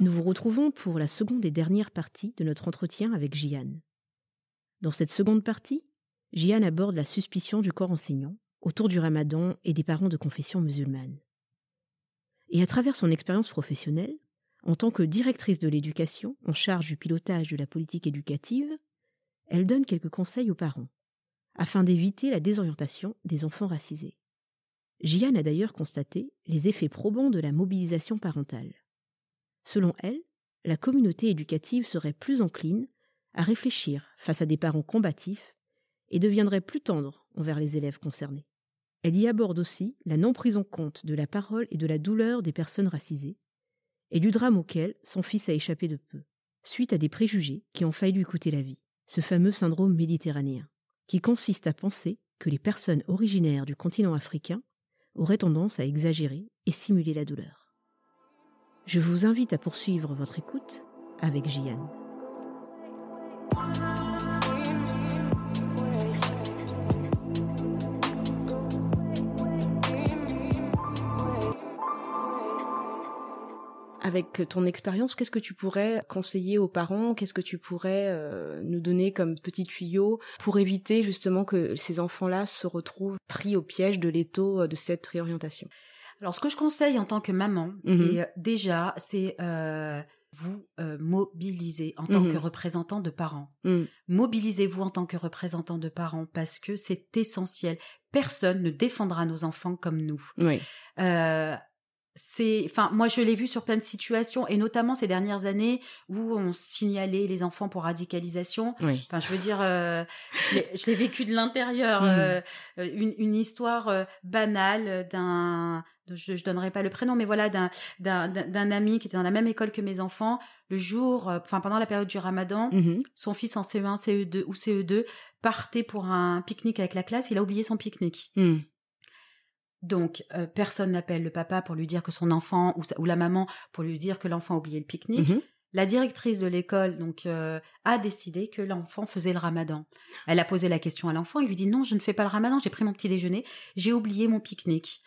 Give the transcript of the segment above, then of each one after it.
Nous vous retrouvons pour la seconde et dernière partie de notre entretien avec Jian. Dans cette seconde partie, Jian aborde la suspicion du corps enseignant autour du ramadan et des parents de confession musulmane. Et à travers son expérience professionnelle, en tant que directrice de l'éducation en charge du pilotage de la politique éducative, elle donne quelques conseils aux parents, afin d'éviter la désorientation des enfants racisés. Jian a d'ailleurs constaté les effets probants de la mobilisation parentale. Selon elle, la communauté éducative serait plus encline à réfléchir face à des parents combatifs et deviendrait plus tendre envers les élèves concernés. Elle y aborde aussi la non prise en compte de la parole et de la douleur des personnes racisées, et du drame auquel son fils a échappé de peu, suite à des préjugés qui ont failli lui coûter la vie, ce fameux syndrome méditerranéen, qui consiste à penser que les personnes originaires du continent africain auraient tendance à exagérer et simuler la douleur. Je vous invite à poursuivre votre écoute avec Jian. Avec ton expérience, qu'est-ce que tu pourrais conseiller aux parents? Qu'est-ce que tu pourrais euh, nous donner comme petit tuyau pour éviter justement que ces enfants-là se retrouvent pris au piège de l'étau euh, de cette réorientation? Alors, ce que je conseille en tant que maman, Mhm. et, euh, déjà, c'est euh, vous euh, mobiliser en tant Mhm. que représentant de parents. Mm. Mobilisez-vous en tant que représentant de parents parce que c'est essentiel. Personne ne défendra nos enfants comme nous. Oui. Euh, c'est, enfin, moi je l'ai vu sur plein de situations et notamment ces dernières années où on signalait les enfants pour radicalisation. Oui. Enfin, je veux dire, euh, je l'ai- vécu de l'intérieur, euh, euh, une, une histoire euh, banale d'un, je, je donnerai pas le prénom, mais voilà, d'un, d'un, d'un d'un ami qui était dans la même école que mes enfants. Le jour, euh, enfin pendant la période du Ramadan, Mhm. son fils en CE1, CE2 ou CE2 partait pour un pique-nique avec la classe. Il a oublié son pique-nique. Mm. Donc, euh, personne n'appelle le papa pour lui dire que son enfant ou, sa- ou la maman pour lui dire que l'enfant a oublié le pique-nique. Mhm. La directrice de l'école donc euh, a décidé que l'enfant faisait le ramadan. Elle a posé la question à l'enfant, il lui dit non, je ne fais pas le ramadan, j'ai pris mon petit déjeuner, j'ai oublié mon pique-nique.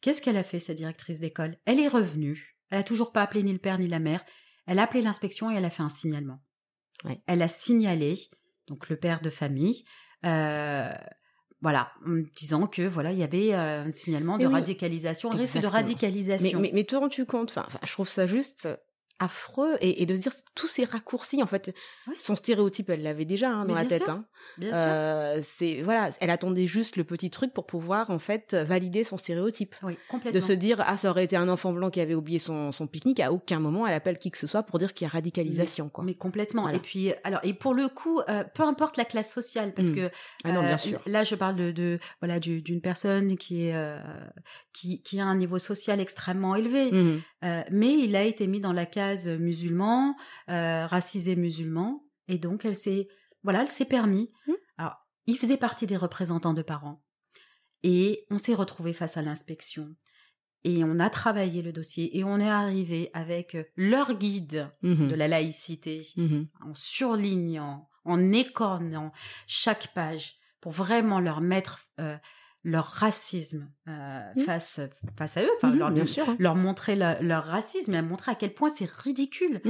Qu'est-ce qu'elle a fait cette directrice d'école? Elle est revenue. Elle a toujours pas appelé ni le père ni la mère. Elle a appelé l'inspection et elle a fait un signalement. Elle a signalé donc le père de famille euh, voilà, en disant que voilà, il y avait euh, un signalement de oui, radicalisation, un risque de. Mais, radicalisation. mais, mais te rends-tu compte enfin, enfin, je trouve ça juste affreux et, et de se dire tous ces raccourcis en fait Ouais. son stéréotype elle l'avait déjà hein, dans la tête hein. Bien sûr. Euh, c'est voilà elle attendait juste le petit truc pour pouvoir en fait valider son stéréotype oui, complètement. de se dire ah ça aurait été un enfant blanc qui avait oublié son, son pique-nique à aucun moment elle appelle qui que ce soit pour dire qu'il y a radicalisation quoi Mais complètement. Voilà. Et puis, alors, et pour le coup, euh, peu importe la classe sociale, parce Mm. que ah non euh, bien sûr là, je parle de, de voilà du- d'une personne qui est euh, qui, qui a un niveau social extrêmement élevé. Euh, mais il a été mis dans la case musulman, racisé musulman, et donc elle s'est voilà, elle s'est permis. Mm. Alors, il faisait partie des représentants de parents, et on s'est retrouvé face à l'inspection. Et on a travaillé le dossier et on est arrivé avec leur guide Mhm. de la laïcité, Mhm. en surlignant, en écornant chaque page pour vraiment leur mettre euh, leur racisme euh, face face à eux, enfin leur, bien sûr hein. leur montrer la- leur racisme et à montrer à quel point c'est ridicule.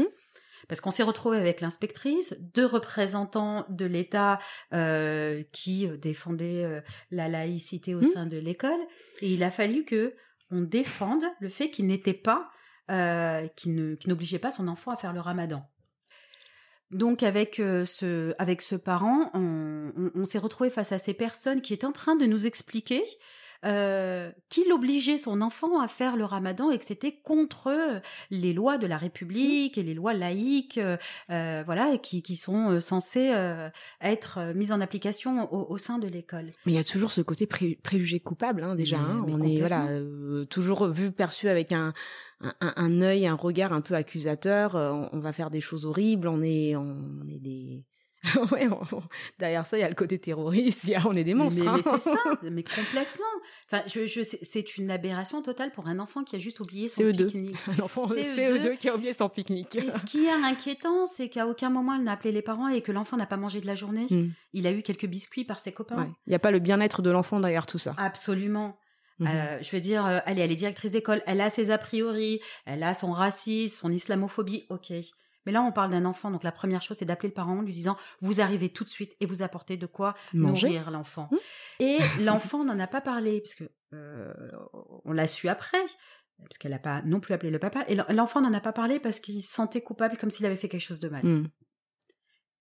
Parce qu'on s'est retrouvé avec l'inspectrice, deux représentants de l'État euh, qui euh, défendaient euh, la laïcité au Mhm. sein de l'école, et il a fallu que on défende le fait qu'il n'était pas, euh, qu'il n'obligeait pas son enfant à faire le ramadan. Donc avec ce avec ce parent, on, on- on s'est retrouvé face à ces personnes qui étaient en train de nous expliquer euh, qu'il obligeait son enfant à faire le ramadan et que c'était contre les lois de la République et les lois laïques, euh, euh, voilà, qui, qui sont euh, censées euh, être mises en application au, au sein de l'école. Mais il y a toujours ce côté pré- préjugé coupable, hein, déjà. Hein. on est voilà euh, toujours vu, perçu avec un, un, un œil, un regard un peu accusateur. euh, on, on va faire des choses horribles. On est, on, est des ouais, on- derrière ça, il y a le côté terroriste. il y a- on est des monstres. Mais, hein. mais c'est ça, mais complètement. Enfin, je, je, c'est- une aberration totale pour un enfant qui a juste oublié son CE2. pique-nique. Un enfant CE2. CE2 qui a oublié son pique-nique. Et ce qui est inquiétant, c'est qu'à aucun moment elle n'a appelé les parents et que l'enfant n'a pas mangé de la journée. Mm. Il a eu quelques biscuits par ses copains. Ouais. Il n'y a pas le bien-être de l'enfant derrière tout ça. Absolument. Mhm. Euh, je veux dire, euh, allez, elle est directrice d'école, elle a ses a priori, elle a son racisme, son islamophobie, ok. Mais là, on parle d'un enfant, donc la première chose, c'est d'appeler le parent en lui disant, vous arrivez tout de suite et vous apportez de quoi Manger. nourrir l'enfant. Mhm. Et l'enfant n'en a pas parlé, parce que euh, on l'a su après, parce qu'elle n'a pas non plus appelé le papa. Et l'en- l'enfant n'en a pas parlé parce qu'il se sentait coupable, comme s'il avait fait quelque chose de mal. Mm.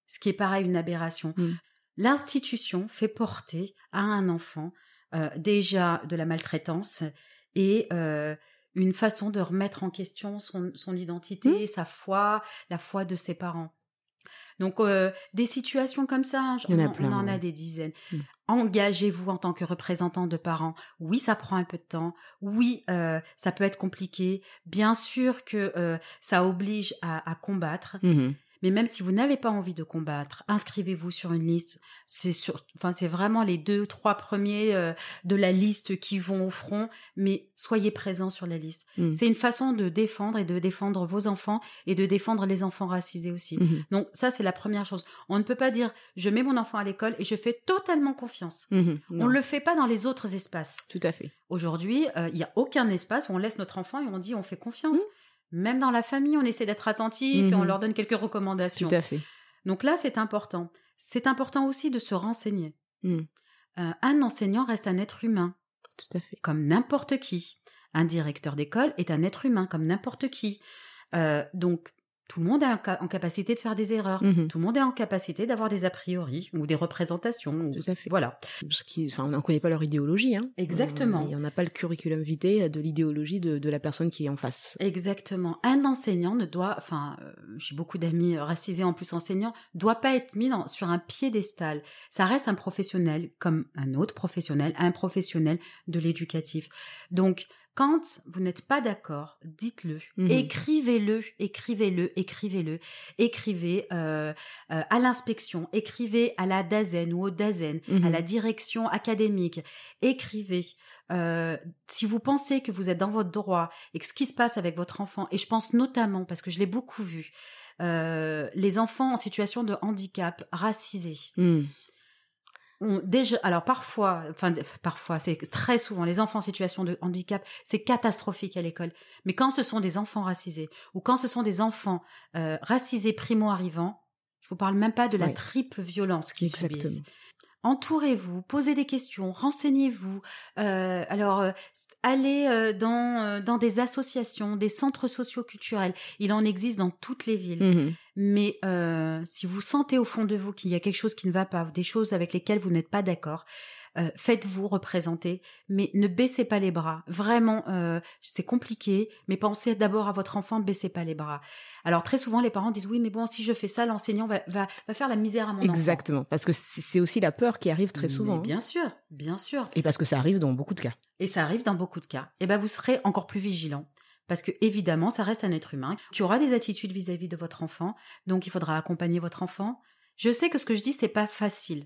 Ce qui est pareil, une aberration. Mm. L'institution fait porter à un enfant euh, déjà de la maltraitance et euh, une façon de remettre en question son, son identité, sa foi, la foi de ses parents. Donc euh, des situations comme ça, hein, en on, plein, on en a des dizaines. Mm. Engagez-vous en tant que représentant de parents. Oui, ça prend un peu de temps. Oui, euh, ça peut être compliqué. Bien sûr que euh, ça oblige à, à combattre. Mhm. Mais même si vous n'avez pas envie de combattre, inscrivez-vous sur une liste. C'est sur, enfin, c'est vraiment les deux, trois premiers euh, de la liste qui vont au front, mais soyez présents sur la liste. Mm. C'est une façon de défendre et de défendre vos enfants et de défendre les enfants racisés aussi. Mhm. Donc ça, c'est la première chose. On ne peut pas dire je mets mon enfant à l'école et je fais totalement confiance. Mhm. On le fait pas dans les autres espaces. Tout à fait. Aujourd'hui, euh, il y a aucun espace où on laisse notre enfant et on dit on fait confiance. Même dans la famille, on essaie d'être attentif et on Mhm. leur donne quelques recommandations. Tout à fait. Donc là, c'est important. C'est important aussi de se renseigner. Mm. Euh, un enseignant reste un être humain, Tout à fait. comme n'importe qui. Un directeur d'école est un être humain, comme n'importe qui. Euh, donc, tout le monde est en, ca- en capacité de faire des erreurs. Mhm. Tout le monde est en capacité d'avoir des a priori ou des représentations. ou- Tout à fait. Voilà. Parce enfin, on ne connaît pas leur idéologie. Hein. Exactement. Euh, Et on n'a pas le curriculum vitae de l'idéologie de, de la personne qui est en face. Exactement. Un enseignant ne doit, enfin, euh, j'ai beaucoup d'amis euh, racisés en plus enseignants, doit pas être mis dans- sur un piédestal. Ça reste un professionnel comme un autre professionnel, un professionnel de l'éducatif. Donc, quand vous n'êtes pas d'accord, dites-le, Mhm. écrivez-le, écrivez-le, écrivez-le, écrivez euh, euh, à l'inspection, écrivez à la DAZEN ou au DAZEN, Mhm. à la direction académique, écrivez. Euh, si vous pensez que vous êtes dans votre droit et que ce qui se passe avec votre enfant, et je pense notamment, parce que je l'ai beaucoup vu, euh, les enfants en situation de handicap, racisés, Mm. Ont déjà, alors parfois, enfin parfois, c'est très souvent les enfants en situation de handicap, c'est catastrophique à l'école. Mais quand ce sont des enfants racisés ou quand ce sont des enfants euh, racisés primo arrivants, je vous parle même pas de la triple violence qu'ils subissent. Entourez-vous, posez des questions, renseignez-vous. Euh, alors, euh, allez euh, dans euh, dans des associations, des centres socioculturels. Il en existe dans toutes les villes. Mhm. Mais euh, si vous sentez au fond de vous qu'il y a quelque chose qui ne va pas, des choses avec lesquelles vous n'êtes pas d'accord, euh, faites-vous représenter, mais ne baissez pas les bras. Vraiment, euh, c'est compliqué, mais pensez d'abord à votre enfant, baissez pas les bras. Alors très souvent, les parents disent oui, mais bon, si je fais ça, l'enseignant va, va, va faire la misère à mon enfant. Exactement. Parce que c'est aussi la peur qui arrive très Mais souvent. hein. bien sûr, bien sûr. Et parce que ça arrive dans beaucoup de cas. Et ça arrive dans beaucoup de cas. Et ben vous serez encore plus vigilant. Parce que évidemment, ça reste un être humain qui aura des attitudes vis-à-vis de votre enfant. Donc il faudra accompagner votre enfant. Je sais que ce que je dis, c'est pas facile.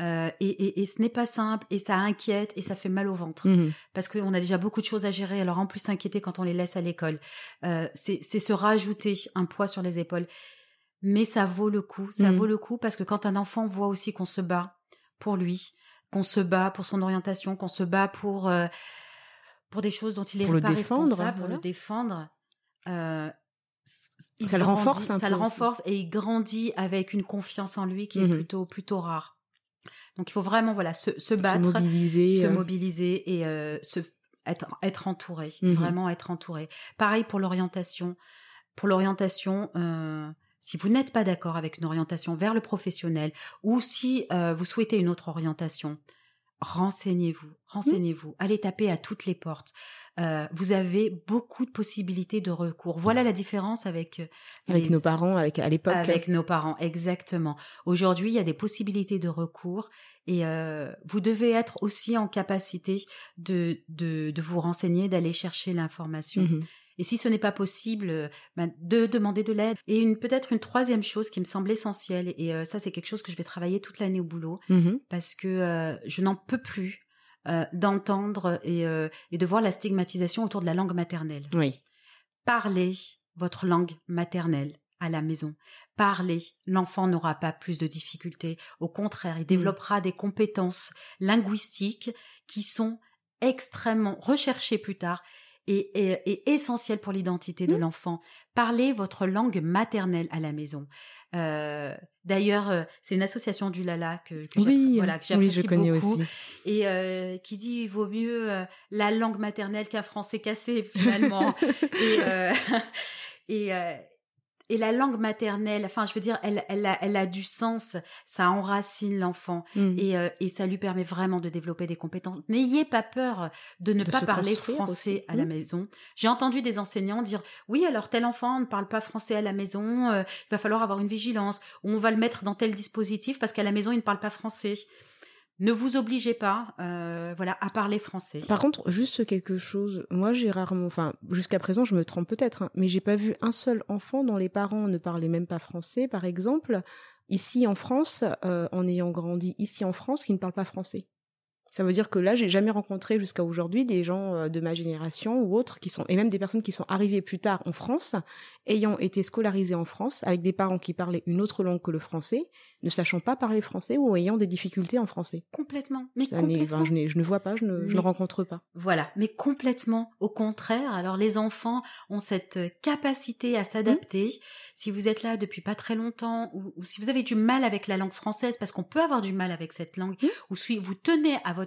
Euh, et, et, et ce n'est pas simple, et ça inquiète, et ça fait mal au ventre. Mhm. Parce qu'on a déjà beaucoup de choses à gérer, alors en plus s'inquiéter quand on les laisse à l'école, euh, c'est se rajouter un poids sur les épaules. Mais ça vaut le coup, ça Mhm. vaut le coup, parce que quand un enfant voit aussi qu'on se bat pour lui, qu'on se bat pour son orientation, qu'on se bat pour, euh, pour des choses dont il est Pour pas défendre, responsable, pour voilà. le défendre, euh, Ça le renforce un ça peu le aussi. renforce et il grandit avec une confiance en lui qui est Mhm. plutôt plutôt rare. Donc il faut vraiment voilà se, se Se battre, mobiliser. se euh, mobiliser et euh, se être être entouré, Mhm. vraiment être entouré. Pareil pour l'orientation. Pour l'orientation, euh, si vous n'êtes pas d'accord avec une orientation vers le professionnel ou si euh, vous souhaitez une autre orientation, renseignez-vous, renseignez-vous, allez taper à toutes les portes. Euh, vous avez beaucoup de possibilités de recours. Voilà la différence avec euh, Avec les- nos parents, avec à l'époque. avec nos parents, exactement. Aujourd'hui, il y a des possibilités de recours et euh, vous devez être aussi en capacité de, de, de vous renseigner, d'aller chercher l'information. Mhm. Et si ce n'est pas possible, euh, ben, de demander de l'aide. Et une peut-être une troisième chose qui me semble essentielle, et euh, ça c'est quelque chose que je vais travailler toute l'année au boulot, Mhm. parce que euh, je n'en peux plus euh, d'entendre et, et de voir la stigmatisation autour de la langue maternelle. Oui. Parlez votre langue maternelle à la maison. Parlez. L'enfant n'aura pas plus de difficultés. Au contraire, il développera des compétences linguistiques qui sont extrêmement recherchées plus tard et, et, et essentielles pour l'identité de Mm. l'enfant. Parlez votre langue maternelle à la maison. Euh, D'ailleurs, euh, c'est une association du Lala que, que Oui, voilà, que oui, j'apprécie je connais beaucoup aussi. et euh, qui dit il vaut mieux euh, la langue maternelle qu'un français cassé finalement et euh, et euh, et la langue maternelle enfin je veux dire elle elle a, elle a du sens ça enracine l'enfant Mhm. et euh, et ça lui permet vraiment de développer des compétences n'ayez pas peur de ne De pas parler français aussi. à la Mhm. maison j'ai entendu des enseignants dire oui alors tel enfant ne parle pas français à la maison euh, il va falloir avoir une vigilance ou on va le mettre dans tel dispositif parce qu'à la maison il ne parle pas français ne vous obligez pas, euh, voilà, à parler français. Par contre, juste quelque chose. Moi, j'ai rarement, enfin, jusqu'à présent, je me trompe peut-être, hein, mais j'ai pas vu un seul enfant dont les parents ne parlaient même pas français, par exemple, ici en France, euh, en ayant grandi ici en France, qui ne parlent pas français. Ça veut dire que là, j'ai jamais rencontré jusqu'à aujourd'hui des gens euh, de ma génération ou autres qui sont, et même des personnes qui sont arrivées plus tard en France, ayant été scolarisées en France, avec des parents qui parlaient une autre langue que le français, ne sachant pas parler français ou ayant des difficultés en français. Complètement, mais Ça complètement. je, ne vois pas, je ne, je ne Mais- rencontre pas. Voilà, mais complètement au contraire. Alors les enfants ont cette capacité à s'adapter. Si vous êtes là depuis pas très longtemps ou, ou si vous avez du mal avec la langue française, parce qu'on peut avoir du mal avec cette langue, Mhm. ou si vous tenez à votre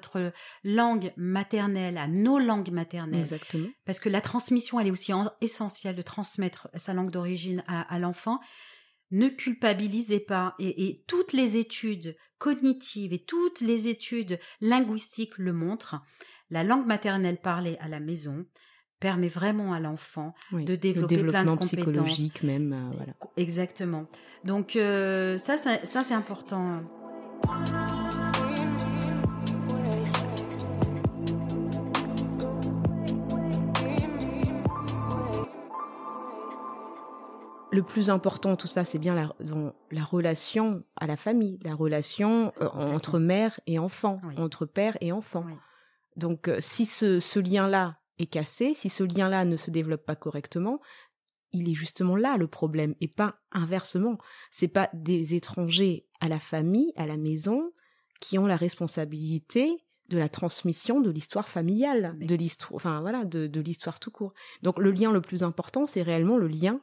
langue maternelle, à nos langues maternelles, Exactement. parce que la transmission, elle est aussi en- essentielle de transmettre sa langue d'origine à, à l'enfant. Ne culpabilisez pas. Et, et toutes les études cognitives et toutes les études linguistiques le montrent. La langue maternelle parlée à la maison permet vraiment à l'enfant Oui. de le développer plein de compétences. psychologique même, euh, voilà. Exactement. Donc euh, ça, ça, ça, c'est important. Le plus important, tout ça, c'est bien la, dans la relation à la famille, la relation euh, entre mère et enfant, Oui. entre père et enfant. Oui. Donc, euh, si ce, ce lien-là est cassé, si ce lien-là ne se développe pas correctement, il est justement là le problème et pas inversement. C'est pas des étrangers à la famille, à la maison, qui ont la responsabilité de la transmission de l'histoire familiale, de l'histoire, enfin voilà, de, de l'histoire tout court. Donc le lien le plus important, c'est réellement le lien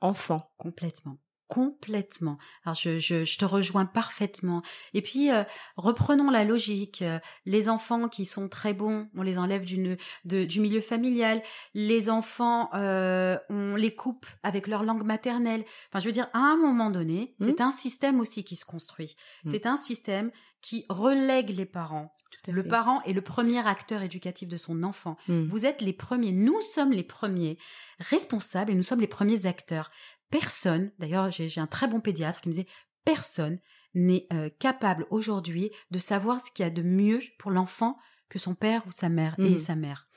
parent-enfant. Complètement. Complètement. Alors je, je, je te rejoins parfaitement. Et puis euh, reprenons la logique. Euh, Les enfants qui sont très bons, on les enlève d'une de, du milieu familial. Les enfants, euh, on les coupe avec leur langue maternelle. Enfin, je veux dire, à un moment donné, Mhm. c'est un système aussi qui se construit. Mhm. C'est un système qui relègue les parents. Tout à Le fait. parent est le premier acteur éducatif de son enfant. Mm. Vous êtes les premiers, nous sommes les premiers responsables et nous sommes les premiers acteurs. Personne, d'ailleurs j'ai un très bon pédiatre qui me disait, personne n'est euh, capable aujourd'hui de savoir ce qu'il y a de mieux pour l'enfant que son père ou sa mère et Mhm. sa mère.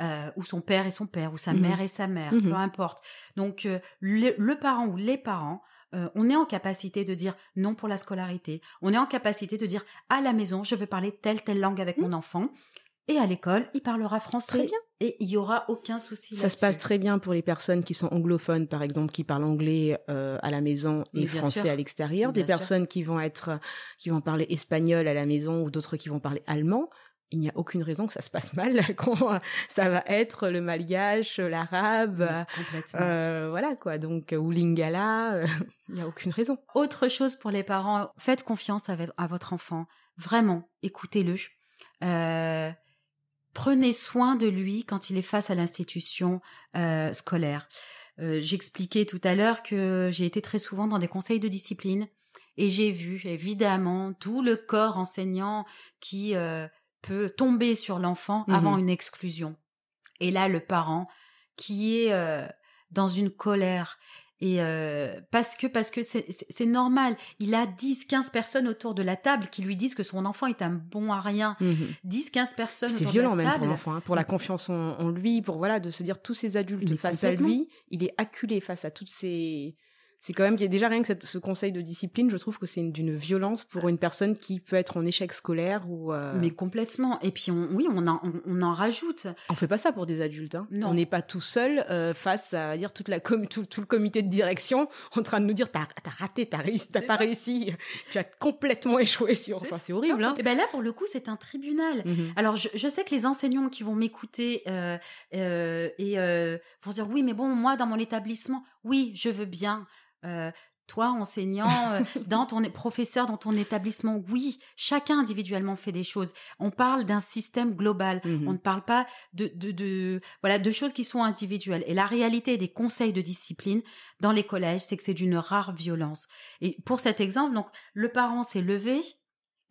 Euh, ou son père et son père, ou sa Mhm. mère et sa mère, Mhm. peu importe. Donc euh, le, le parent ou les parents, euh, on est en capacité de dire non pour la scolarité. On est en capacité de dire à la maison, je veux parler telle telle langue avec mon enfant. Et à l'école, il parlera français. Très bien. Et il y aura aucun souci. Ça se passe très bien pour les personnes qui sont anglophones, par exemple, qui parlent anglais euh, à la maison et français sûr. à l'extérieur. Des sûr. personnes qui vont être, qui vont parler espagnol à la maison ou d'autres qui vont parler allemand. Il n'y a aucune raison que ça se passe mal quand ça va être le malgache, l'arabe, euh, voilà quoi. Donc ou lingala, euh, il n'y a aucune raison. Autre chose pour les parents, faites confiance à votre enfant. Vraiment, écoutez-le. Euh, prenez soin de lui quand il est face à l'institution euh, scolaire. Euh, J'expliquais tout à l'heure que j'ai été très souvent dans des conseils de discipline Et j'ai vu évidemment tout le corps enseignant qui euh, peut tomber sur l'enfant Mhm. avant une exclusion. Et là, le parent qui est dans une colère. Et euh, parce que parce que c'est normal, il a 10 15 personnes autour de la table qui lui disent que son enfant est un bon à rien. Mhm. 10 15 personnes C'est autour de violent la même pour l'enfant, hein, pour la confiance en, en lui, pour voilà de se dire tous ces adultes Mais face à lui, il est acculé face à toutes ces. C'est quand même qu'il y a déjà rien que cette- ce conseil de discipline, je trouve que c'est une- d'une violence pour une personne qui peut être en échec scolaire ou. euh, Mais complètement. Et puis on, oui, on en, on, on en rajoute. On fait pas ça pour des adultes. Hein. Non. On n'est pas tout seul euh, face à dire toute la com- tout, tout le comité de direction en train de nous dire t'as as raté, t'as réussi, t'as pas ça. réussi, tu as complètement échoué sur. Enfin, c'est horrible. Hein. Et ben là, pour le coup, c'est un tribunal. Mhm. Alors, je, je sais que les enseignants qui vont m'écouter euh, euh, et euh, vont se dire oui, mais bon, moi, dans mon établissement, oui, je veux bien. Euh, toi, enseignant, euh, dans ton professeur, dans ton établissement, oui, chacun individuellement fait des choses. On parle d'un système global. Mhm. On ne parle pas de, de, de voilà de choses qui sont individuelles. Et la réalité des conseils de discipline dans les collèges, c'est que c'est d'une rare violence. Et pour cet exemple, donc le parent s'est levé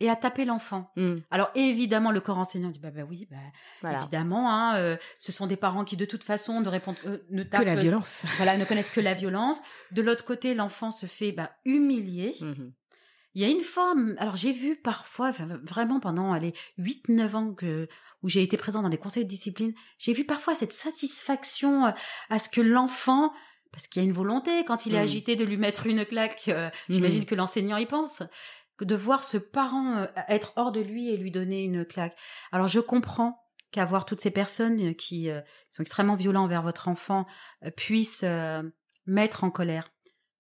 et a tapé l'enfant. Mhm. Alors évidemment, le corps enseignant dit bah bah oui, bah, Voilà. évidemment, hein, euh, ce sont des parents qui de toute façon ne répondent, euh, ne Que tapent, la violence. voilà, ne connaissent que la violence. De l'autre côté, l'enfant se fait bah, humilier. Mhm. Il y a une forme, alors j'ai vu parfois, enfin, vraiment pendant les 8-9 ans que, où j'ai été présent dans des conseils de discipline, j'ai vu parfois cette satisfaction euh, à ce que l'enfant, parce qu'il y a une volonté quand il est Mhm. agité de lui mettre une claque, euh, j'imagine que l'enseignant y pense, que de voir ce parent euh, être hors de lui et lui donner une claque. Alors je comprends qu'avoir toutes ces personnes qui euh, sont extrêmement violentes envers votre enfant euh, puissent euh, mettre en colère.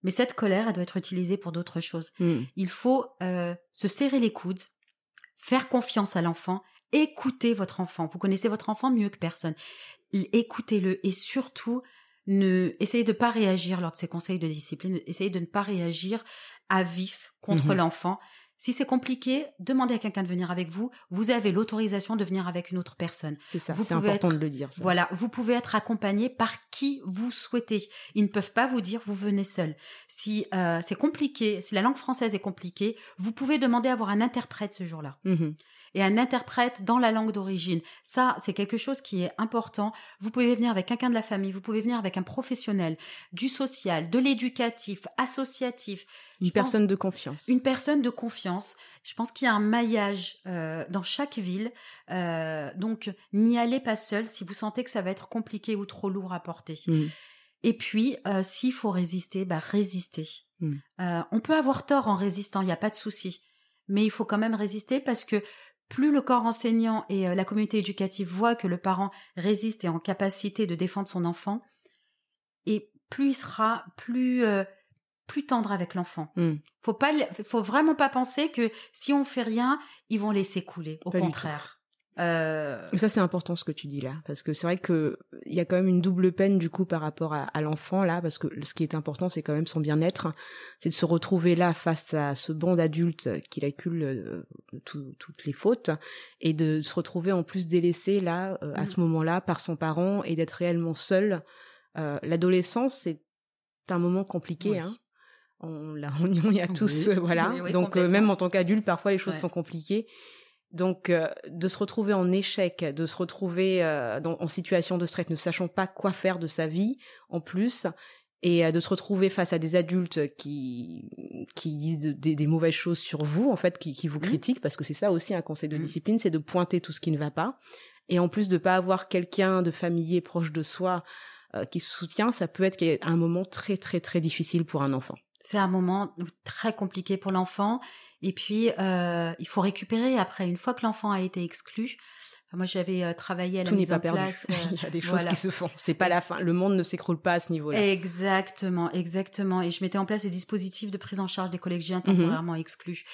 Mais cette colère, elle doit être utilisée pour d'autres choses. Mhm. Il faut euh, se serrer les coudes, faire confiance à l'enfant, écouter votre enfant. Vous connaissez votre enfant mieux que personne. Écoutez-le et surtout, ne essayez de ne pas réagir lors de ces conseils de discipline. Essayez de ne pas réagir à vif contre Mhm. l'enfant. Si c'est compliqué, demandez à quelqu'un de venir avec vous. Vous avez l'autorisation de venir avec une autre personne. C'est ça. Vous C'est important être- de le dire. ça. Voilà, vous pouvez être accompagné par qui vous souhaitez. Ils ne peuvent pas vous dire vous venez seul. Si euh, c'est compliqué, si la langue française est compliquée, vous pouvez demander à avoir un interprète ce jour-là. Mhm. Et un interprète dans la langue d'origine. Ça, c'est quelque chose qui est important. Vous pouvez venir avec quelqu'un de la famille, vous pouvez venir avec un professionnel, du social, de l'éducatif, associatif. Une Je pense- personne de confiance. une personne de confiance. Je pense qu'il y a un maillage euh, dans chaque ville. Euh, donc, n'y allez pas seul si vous sentez que ça va être compliqué ou trop lourd à porter. Mhm. Et puis, euh, s'il faut résister, bah résister. Mm. On peut avoir tort en résistant, il n'y a pas de souci. Mais il faut quand même résister parce que plus le corps enseignant et euh, la communauté éducative voient que le parent résiste et est en capacité de défendre son enfant, et plus il sera plus euh, plus tendre avec l'enfant. Mm. Faut pas, faut vraiment pas penser que si on fait rien, ils vont laisser couler. Au Pas contraire. Euh, ça, c'est important ce que tu dis là, parce que c'est vrai que il y a quand même une double peine du coup par rapport à, à l'enfant là, parce que ce qui est important, c'est quand même son bien-être, c'est de se retrouver là face à ce banc d'adultes qui l'accule euh, tout- toutes les fautes, et de se retrouver en plus délaissé là euh, à Mm. ce moment-là par son parent et d'être réellement seul. Euh, L'adolescence, c'est un moment compliqué. Oui. Hein. On, l'a- on, y- a tous, Oui. euh, voilà. Oui, oui, Donc euh, même en tant qu'adulte, parfois les choses Ouais. sont compliquées. Donc, euh, de se retrouver en échec, de se retrouver euh, dans- en situation de stress, ne sachant pas quoi faire de sa vie, en plus, et euh, de se retrouver face à des adultes qui qui disent de- des, des mauvaises choses sur vous, en fait, qui, qui vous Mhm. critiquent, parce que c'est ça aussi un conseil de Mhm. discipline, c'est de pointer tout ce qui ne va pas, et en plus de pas avoir quelqu'un de familier proche de soi euh, qui soutient, ça peut être un moment très très très difficile pour un enfant. c'est un moment très compliqué pour l'enfant. Et puis, euh, il faut récupérer après. Une fois que l'enfant a été exclu, enfin, moi j'avais euh, travaillé à la Tout n'est mise pas en perdu. place. euh, Il y a des choses voilà. qui se font. C'est pas la fin. Le monde ne s'écroule pas à ce niveau-là. Exactement, exactement. Et je mettais en place des dispositifs de prise en charge des Mhm. collégiens temporairement exclus.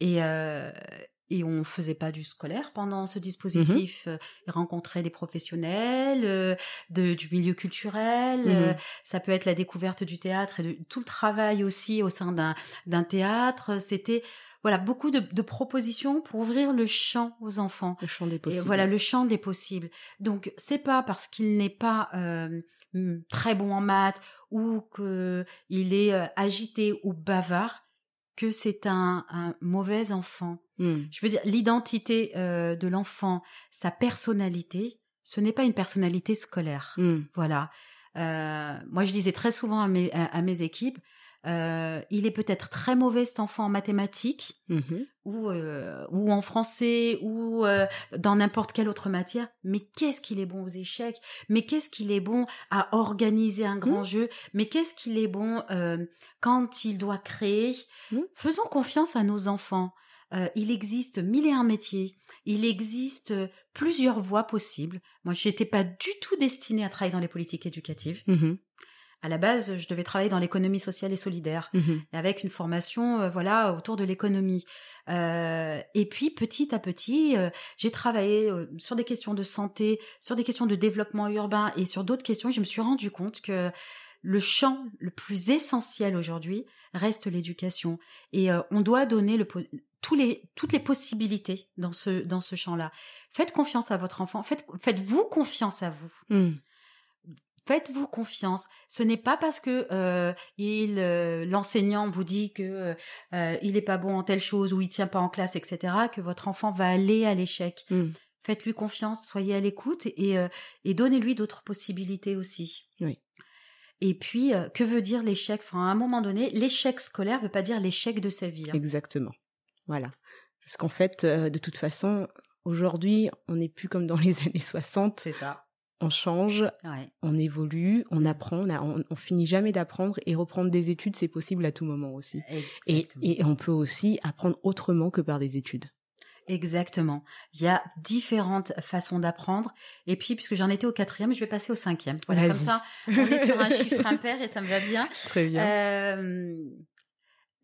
Et euh, et on faisait pas du scolaire pendant ce dispositif. Mhm. Euh, Ils rencontraient des professionnels euh, de, du milieu culturel. Mhm. euh, ça peut être la découverte du théâtre et de, tout le travail aussi au sein d'un d'un théâtre. C'était voilà beaucoup de, de propositions pour ouvrir le champ aux enfants. Le champ des Et possibles. voilà le champ des possibles. Donc c'est pas parce qu'il n'est pas euh, hum, très bon en maths ou que il est euh, agité ou bavard que c'est un, un mauvais enfant. Mm. Je veux dire, l'identité euh, de l'enfant, sa personnalité, ce n'est pas une personnalité scolaire. Mm. Voilà. Moi, je disais très souvent à mes, à, à mes équipes, euh, il est peut-être très mauvais cet enfant en mathématiques Mhm. ou euh, ou en français ou euh, dans n'importe quelle autre matière, mais qu'est-ce qu'il est bon aux échecs, mais qu'est-ce qu'il est bon à organiser un grand jeu, mais qu'est-ce qu'il est bon quand il doit créer? Mm. Faisons confiance à nos enfants. Euh, il existe mille et un métiers. Il existe euh, plusieurs voies possibles. Moi, je n'étais pas du tout destinée à travailler dans les politiques éducatives. Mhm. À la base, je devais travailler dans l'économie sociale et solidaire Mhm. avec une formation euh, voilà autour de l'économie. Euh, et puis petit à petit, euh, j'ai travaillé sur des questions de santé, sur des questions de développement urbain et sur d'autres questions. Je me suis rendu compte que le champ le plus essentiel aujourd'hui reste l'éducation et on doit donner le po- tous les toutes les possibilités dans ce dans ce champ-là. Faites confiance à votre enfant, faites faites-vous confiance à vous. Mm. Faites-vous confiance. Ce n'est pas parce que euh, il euh, l'enseignant vous dit que euh, il est pas bon en telle chose ou il tient pas en classe, etc. que votre enfant va aller à l'échec. Mm. Faites-lui confiance, soyez à l'écoute et euh, et donnez-lui d'autres possibilités aussi. Oui. Et puis, euh, que veut dire l'échec? Enfin, à un moment donné, l'échec scolaire veut pas dire l'échec de sa vie. hein. Exactement. Voilà. Parce qu'en fait, euh, de toute façon, aujourd'hui, on n'est plus comme dans les années 60. C'est ça. On change, Ouais. on évolue, on apprend, on, a- on, on finit jamais d'apprendre et reprendre des études, c'est possible à tout moment aussi. Et, on peut aussi apprendre autrement que par des études. Exactement. Il y a différentes façons d'apprendre. Et puis, puisque j'en étais au quatrième, je vais passer au cinquième. Voilà, comme ça, on est sur un chiffre impair et ça me va bien. Très Euh,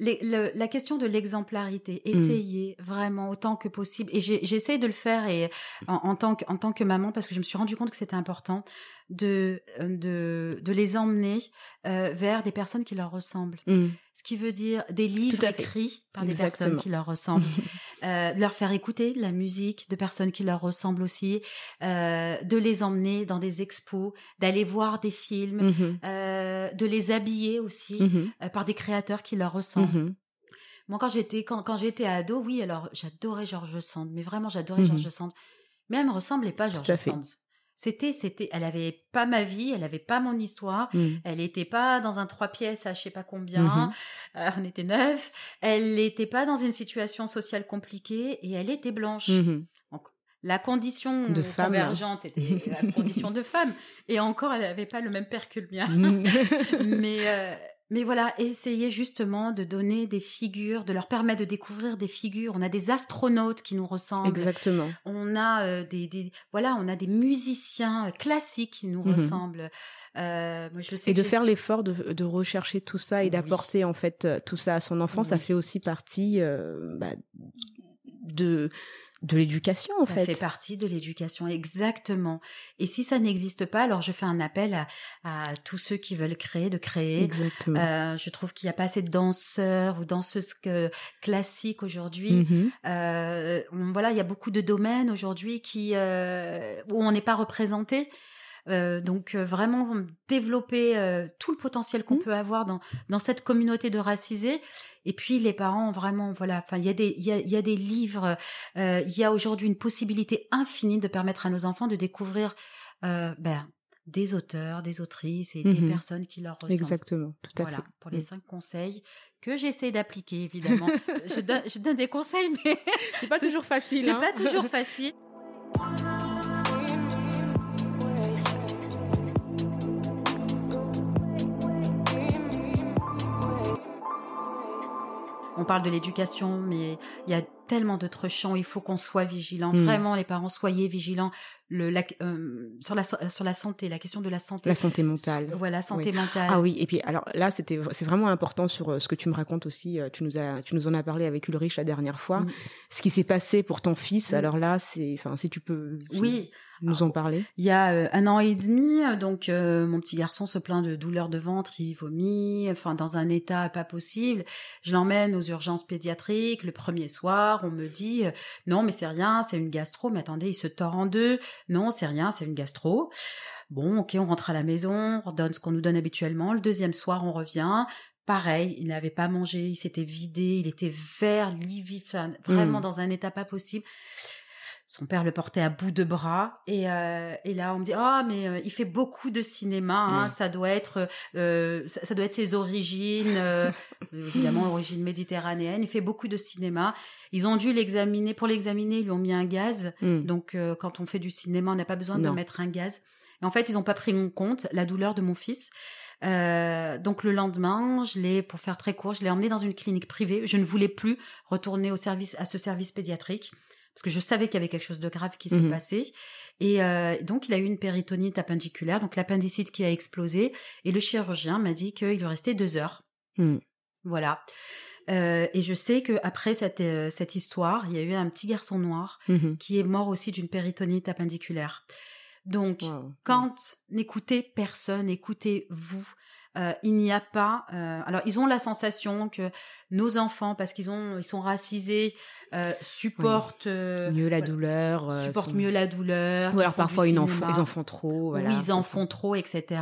les- le- la question de l'exemplarité, essayez vraiment autant que possible. Et j'essaie de le faire et en, en tant que en tant que maman parce que je me suis rendu compte que c'était important de de de les emmener euh, vers des personnes qui leur ressemblent. Mm. Ce qui veut dire des livres écrits par des personnes qui leur ressemblent, euh, de leur faire écouter de la musique de personnes qui leur ressemblent aussi, euh, de les emmener dans des expos, d'aller voir des films, Mhm. euh, de les habiller aussi Mhm. euh, par des créateurs qui leur ressemblent. Mhm. Moi, quand j'étais quand, quand j'étais ado, oui, alors j'adorais George Sand, mais vraiment j'adorais. George Sand. Mais elle me ressemblait pas, George. Sand. C'était, c'était, elle avait pas ma vie, elle avait pas mon histoire. Mm. Elle était pas dans un trois pièces à je sais pas combien. Mhm. Euh, on était neuf. Elle n'était pas dans une situation sociale compliquée et elle était blanche. Mhm. La condition De femme. convergente, c'était la condition de femme. Et encore, elle n'avait pas le même père que le mien. Mm. mais euh, mais voilà, essayez justement de donner des figures, de leur permettre de découvrir des figures. On a des astronautes qui nous ressemblent. Exactement. On a euh, des, des voilà, on a des musiciens euh, classiques qui nous Mhm. ressemblent. Euh, moi, je sais Et de faire l'effort de, de rechercher tout ça et Oui. d'apporter en fait tout ça à son enfant, ça fait aussi partie euh, bah, de de l'éducation en ça fait. fait partie de l'éducation, exactement. Et si ça n'existe pas, alors je fais un appel à, à tous ceux qui veulent créer, de créer. Exactement. Euh, je trouve qu'il n'y a pas assez de danseurs ou danseuses que- classiques aujourd'hui. Mhm. Euh, voilà, il y a beaucoup de domaines aujourd'hui qui euh, où on n'est pas représenté. Euh, donc euh, vraiment développer euh, tout le potentiel qu'on Mhm. peut avoir dans dans cette communauté de racisés. Et puis les parents vraiment voilà. Enfin il y a des il y a, y a des livres. il y a aujourd'hui une possibilité infinie de permettre à nos enfants de découvrir ben, des auteurs, des autrices et des Mhm. personnes qui leur ressemblent. Exactement, tout à Voilà, fait. pour les Mm. cinq conseils que j'essaie d'appliquer, évidemment. je, donne, je donne des conseils, mais C'est pas toujours facile. c'est hein. pas toujours facile. On parle de l'éducation, mais il y a tellement d'autres champs. Il faut qu'on soit vigilant. Mm. Vraiment, les parents, soyez vigilants. Le, la- euh, sur la sur la santé, la question de la santé. La santé mentale. Voilà, santé Oui. mentale. Ah oui, et puis alors là, c'était c'est vraiment important sur euh, ce que tu me racontes aussi. euh, Tu nous as tu nous en as parlé avec Ulrich la dernière fois. Mm. Ce qui s'est passé pour ton fils. Mm. Alors là, c'est enfin si tu peux Oui, nous en parler. Il y a un an et demi, donc mon petit garçon se plaint de douleurs de ventre, il vomit, enfin dans un état pas possible. Je l'emmène aux urgences pédiatriques. Le premier soir, on me dit euh, non mais c'est rien, c'est une gastro. Mais attendez, il se tord en deux. Non, c'est rien, c'est une gastro. Bon, ok, on rentre à la maison, on donne ce qu'on nous donne habituellement. Le deuxième soir, on revient. pareil, il n'avait pas mangé, il s'était vidé, il était vert, livide, enfin, vraiment Mm. dans un état pas possible. Son père le portait à bout de bras et, euh, et là on me dit ah mais euh, il fait beaucoup de cinéma hein, ça doit être euh, ça, ça doit être ses origines évidemment origine méditerranéenne il fait beaucoup de cinéma. Ils ont dû l'examiner pour l'examiner ils lui ont mis un gaz. Mm. donc quand on fait du cinéma on n'a pas besoin de Non. mettre un gaz. Et en fait ils n'ont pas pris en compte la douleur de mon fils. Euh, donc le lendemain, je l'ai, pour faire très court, je l'ai emmené dans une clinique privée. Je ne voulais plus retourner au service, à ce service pédiatrique parce que je savais qu'il y avait quelque chose de grave qui se Mhm. passait. Et euh, donc il a eu une péritonite appendiculaire, donc l'appendicite qui a explosé. Et le chirurgien m'a dit qu'il lui restait deux heures. Mm. Voilà. Euh, et je sais que après cette euh, cette histoire, il y a eu un petit garçon noir Mhm. qui est mort aussi d'une péritonite appendiculaire. Donc Wow. quand n'écoutez personne, écoutez-vous. Euh, il n'y a pas. euh, alors, ils ont la sensation que nos enfants, parce qu'ils ont, ils sont racisés, euh, supportent mieux la voilà, douleur. supportent sont- mieux la douleur. Ou alors parfois ils en, font, cinéma. ils en font trop. Voilà, oui, ils en ça. font trop, etc.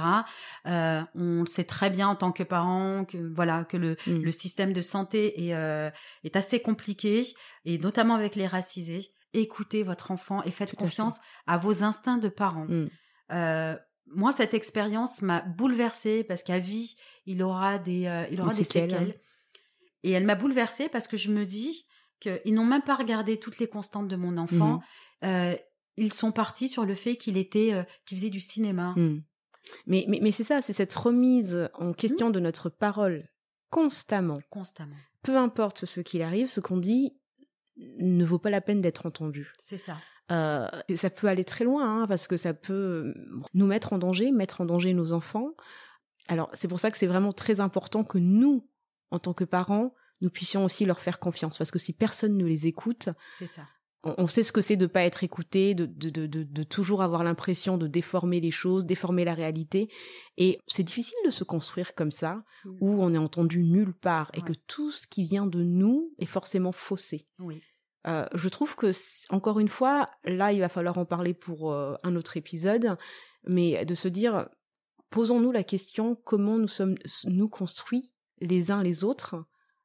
On le sait très bien en tant que parents que voilà que le, Mm. le système de santé est est assez compliqué et notamment avec les racisés. Écoutez votre enfant et faites Tout à fait. confiance à, vos instincts de parents. Mm. Euh, moi, cette expérience m'a bouleversée parce qu'à vie, il aura des, euh, il aura Des des séquelles. séquelles. Et elle m'a bouleversée parce que je me dis qu'ils n'ont même pas regardé toutes les constantes de mon enfant. Mhm. Euh, ils sont partis sur le fait qu'il était, euh, qu'il faisait du cinéma. Mm. Mais, mais, mais c'est ça, c'est cette remise en question de notre parole constamment. Constamment. Peu importe ce qu'il arrive, ce qu'on dit ne vaut pas la peine d'être entendu. C'est ça. Euh, et ça peut aller très loin, hein, parce que ça peut nous mettre en danger, mettre en danger nos enfants. Alors c'est pour ça que c'est vraiment très important que nous, en tant que parents, nous puissions aussi leur faire confiance, parce que si personne ne les écoute, C'est ça. on, on sait ce que c'est de pas être écouté, de, de, de, de, de toujours avoir l'impression de déformer les choses, déformer la réalité. Et c'est difficile de se construire comme ça, où on est entendu nulle part, et que tout ce qui vient de nous est forcément faussé. Oui. Euh, je trouve que, encore une fois, là, il va falloir en parler pour euh, un autre épisode, mais de se dire, posons-nous la question comment nous sommes, nous construits les uns les autres,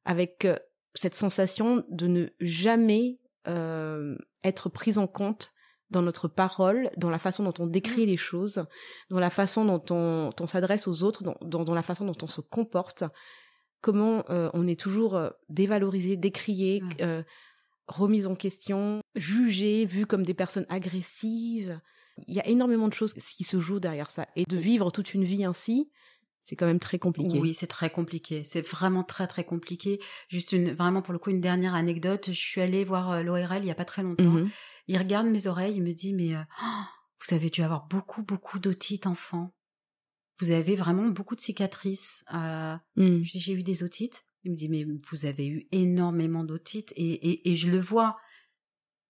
avec euh, cette sensation de ne jamais être pris en compte dans notre parole, dans la façon dont on décrit les choses, dans la façon dont on, on s'adresse aux autres, dans, dans, dans la façon dont on se comporte, comment euh, on est toujours dévalorisé, décrié, Ouais. euh, remise en question, jugé, vu comme des personnes agressives. Il y a énormément de choses qui se jouent derrière ça. Et de vivre toute une vie ainsi, c'est quand même très compliqué. Oui, c'est très compliqué. C'est vraiment très très compliqué. Juste une, vraiment pour le coup, une dernière anecdote. Je suis allée voir euh, l'ORL il y a pas très longtemps. Mhm. Il regarde mes oreilles, il me dit mais euh, oh, vous avez dû avoir beaucoup beaucoup d'otites enfant. Vous avez vraiment beaucoup de cicatrices. Euh, dis, j'ai eu des otites. Il me dit mais vous avez eu énormément d'otites et, et, et je le vois.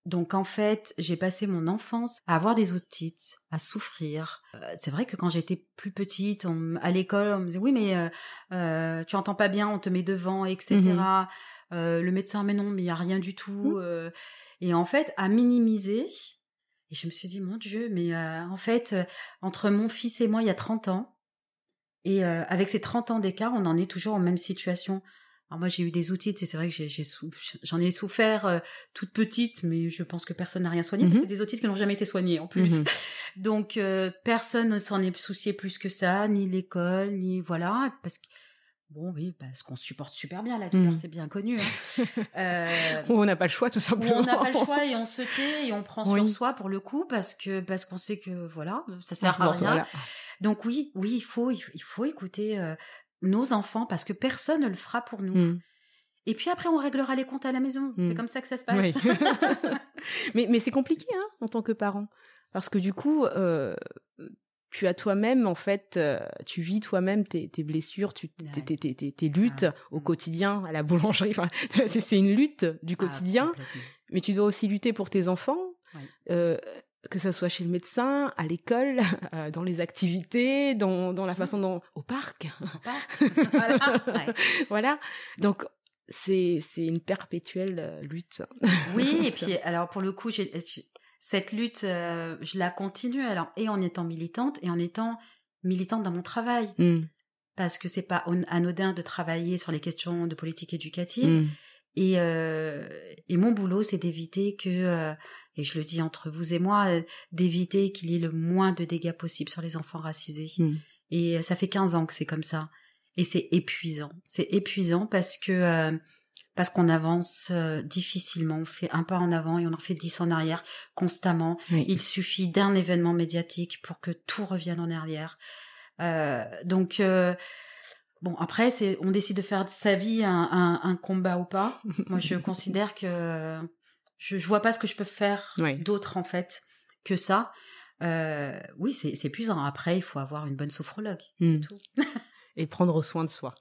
Donc en fait, j'ai passé mon enfance à avoir des otites, à souffrir. Euh, c'est vrai que quand j'étais plus petite, on- à l'école, on me disait oui mais euh, euh, tu entends pas bien, on te met devant, etc. Mhm. Euh, le médecin mais non, mais il y a rien du tout. Mhm. euh. et en fait, à minimiser. Et je me suis dit mon Dieu, mais en fait, entre mon fils et moi, il y a 30 ans. Et euh, avec ces 30 ans d'écart, on en est toujours en même situation. Alors moi, j'ai eu des outils, c'est vrai que j'en ai souffert euh, toute petite, mais je pense que personne n'a rien soigné, parce que Mhm. c'est des otites qui n'ont jamais été soignés en plus. Mhm. Donc euh, personne ne s'en est soucié plus que ça, ni l'école, ni voilà, parce que bon oui, parce qu'on supporte super bien la douleur, Mhm. c'est bien connu. hein. Euh, Ou on n'a pas le choix, tout simplement. on n'a pas le choix et on se tait et on prend Oui. sur soi pour le coup parce que parce qu'on sait que voilà, ça sert à rien. voilà. Donc oui, oui, il faut il faut- il faut écouter euh, nos enfants parce que personne ne le fera pour nous. Mhm. Et puis après on réglera les comptes à la maison. C'est Mm. comme ça que ça se passe. Oui. mais mais c'est compliqué hein, en tant que parent parce que du coup euh, tu as toi-même en fait euh, tu vis toi-même tes, tes blessures tu tes, tes, tes, tes- tes luttes Ouais. au Mm. quotidien à la boulangerie enfin, c'est c'est une lutte du Ah, quotidien mais tu dois aussi lutter pour tes enfants euh, que ça soit chez le médecin à l'école euh, dans les activités dans, dans la façon dont au parc voilà. Ouais. voilà donc c'est c'est une perpétuelle euh, lutte Oui, et puis alors pour le coup, cette lutte, euh, je la continue alors et en étant militante et en étant militante dans mon travail. Mm. parce que c'est pas anodin de travailler sur les questions de politique éducative. Mm. Et, euh, et mon boulot, c'est d'éviter que, et je le dis entre vous et moi, euh, d'éviter qu'il y ait le moins de dégâts possible sur les enfants racisés. Mm. Et euh, ça fait 15 ans que c'est comme ça. Et c'est épuisant. C'est épuisant parce que euh, parce qu'on avance euh, difficilement. On fait un pas en avant et on en fait dix en arrière constamment. Oui. Il suffit d'un événement médiatique pour que tout revienne en arrière. Euh, donc euh, bon après c'est on décide de faire de sa vie un, un, un combat ou pas. Moi je considère que je, je vois pas ce que je peux faire d'autre en fait que ça. Euh, oui c'est épuisant. Après il faut avoir une bonne sophrologue. C'est Mm. tout. Et prendre soin de soi.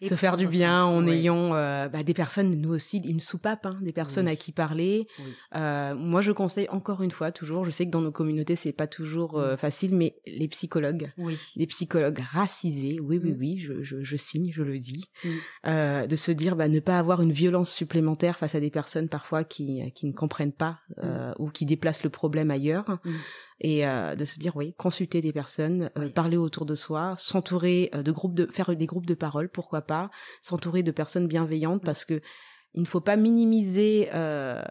Et se faire du bien soin. en Ouais. ayant euh, bah, des personnes, nous aussi, une soupape, hein, des personnes Oui. à qui parler. Oui. Euh, moi, je conseille encore une fois, toujours, je sais que dans nos communautés, c'est pas toujours euh, facile, mais les psychologues, Oui. les psychologues racisés, oui, oui, Mm. oui, je, je, je signe, je le dis, Mm. euh, de se dire, bah, ne pas avoir une violence supplémentaire face à des personnes parfois qui, qui ne comprennent pas euh, ou qui déplacent le problème ailleurs. Et euh, de se dire, oui, consulter des personnes, euh, Oui. parler autour de soi, s'entourer euh, de groupes de, faire des groupes de parole, pourquoi pas, s'entourer de personnes bienveillantes parce que il ne faut pas minimiser euh,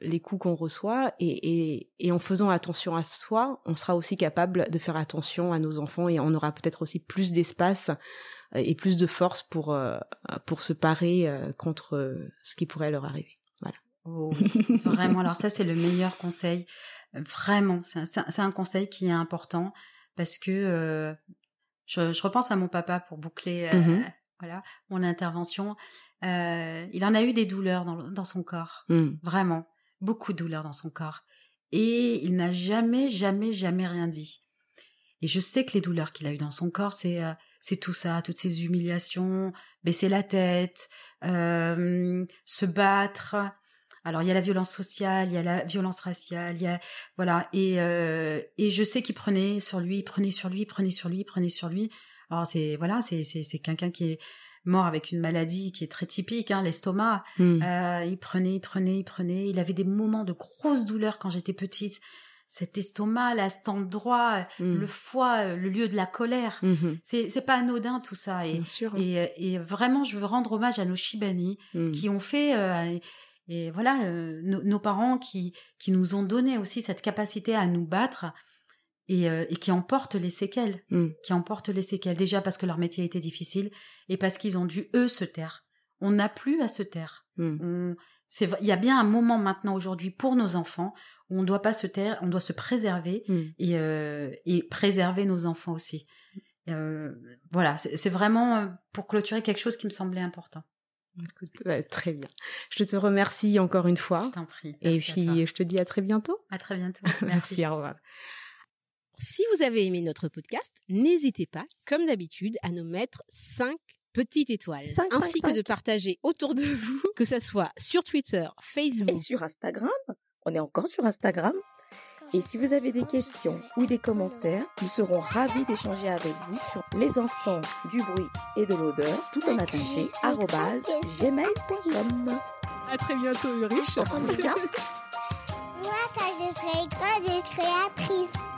les coups qu'on reçoit et, et, et en faisant attention à soi, on sera aussi capable de faire attention à nos enfants et on aura peut-être aussi plus d'espace euh, et plus de force pour euh, pour se parer euh, contre ce qui pourrait leur arriver. Oh oui, vraiment. Alors ça, c'est le meilleur conseil. Vraiment, c'est un, conseil qui est important parce que euh, je, je repense à mon papa pour boucler euh, Mhm. voilà mon intervention. Euh, il en a eu des douleurs dans, son corps, Mm. vraiment beaucoup de douleurs dans son corps, et il n'a jamais, jamais, jamais rien dit. Et je sais que les douleurs qu'il a eues dans son corps, c'est c'est tout ça, toutes ces humiliations, baisser la tête, se battre. Alors il y a la violence sociale, il y a la violence raciale, il y a voilà et euh, et je sais qu'il prenait sur lui, prenait sur lui, prenait sur lui, prenait sur lui. Alors c'est voilà, c'est c'est c'est quelqu'un qui est mort avec une maladie qui est très typique, hein, l'estomac. Mm. Euh, il prenait, il prenait, il prenait. Il avait des moments de grosse douleur quand j'étais petite. Cet estomac, là, cet endroit, Mm. le foie, le lieu de la colère. Mhm. C'est c'est pas anodin tout ça. Et, Bien sûr. et, euh, et vraiment, je veux rendre hommage à nos Shibani qui ont fait euh, et voilà euh, nos, nos parents qui qui nous ont donné aussi cette capacité à nous battre et, euh, et qui emportent les séquelles Mm. qui emportent les séquelles déjà parce que leur métier était difficile et parce qu'ils ont dû eux se taire on n'a plus à se taire Mm. vrai- il y a bien un moment maintenant aujourd'hui pour nos enfants où on doit pas se taire on doit se préserver Mm. et euh, et préserver nos enfants aussi Euh, voilà c'est vraiment pour clôturer quelque chose qui me semblait important Écoute, ouais, très bien. Je te remercie encore une fois. je t'en prie Et puis, je te dis à très bientôt. À très bientôt. Merci, Merci. au revoir. Si vous avez aimé notre podcast, n'hésitez pas, comme d'habitude, à nous mettre 5 petites étoiles, Cinq, ainsi cinq, que cinq. de partager autour de vous, que ça soit sur Twitter, Facebook. Et sur Instagram, on est encore sur Instagram. Et si vous avez des questions ou des commentaires, nous serons ravis d'échanger avec vous sur les enfants du bruit et de l'odeur, tout en attaché, arrobase gmail.com. À très bientôt, Ulrich. En tout cas, Moi, quand je serai grande, je serai actrice.